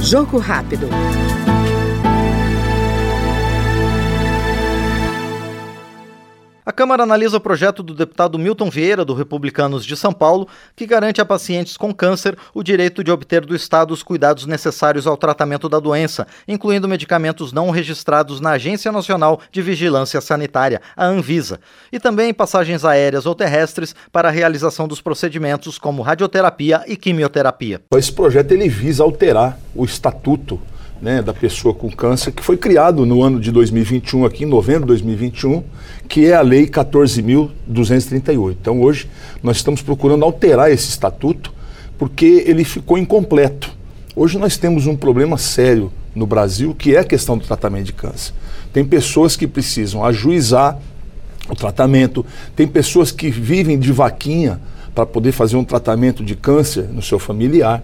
Jogo rápido. A Câmara analisa o projeto do deputado Milton Vieira, do Republicanos de São Paulo, que garante a pacientes com câncer o direito de obter do Estado os cuidados necessários ao tratamento da doença, incluindo medicamentos não registrados na Agência Nacional de Vigilância Sanitária, a Anvisa, e também passagens aéreas ou terrestres para a realização dos procedimentos como radioterapia e quimioterapia. Esse projeto ele visa alterar o estatuto né, da pessoa com câncer, que foi criado no ano de 2021, aqui em novembro de 2021, que é a Lei 14.238. Então, hoje, nós estamos procurando alterar esse estatuto, porque ele ficou incompleto. Hoje, nós temos um problema sério no Brasil, que é a questão do tratamento de câncer. Tem pessoas que precisam ajuizar o tratamento, tem pessoas que vivem de vaquinha para poder fazer um tratamento de câncer no seu familiar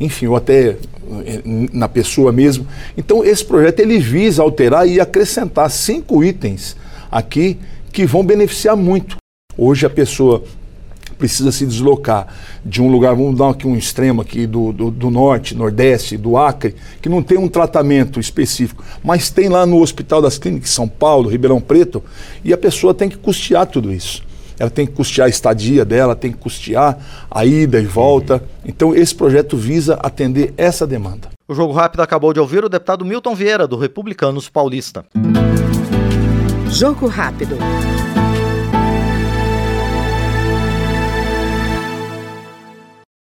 enfim, ou até eh, na pessoa mesmo. Então, esse projeto ele visa alterar e acrescentar cinco itens aqui que vão beneficiar muito. Hoje a pessoa precisa se deslocar de um lugar, vamos dar aqui um extremo aqui do, do, do, norte, nordeste, do Acre, que não tem um tratamento específico, mas tem lá no Hospital das Clínicas São Paulo, Ribeirão Preto, e a pessoa tem que custear tudo isso ela tem que custear a estadia dela, tem que custear a ida e volta. Então, esse projeto visa atender essa demanda. O Jogo Rápido acabou de ouvir o deputado Milton Vieira, do Republicanos Paulista. Jogo Rápido.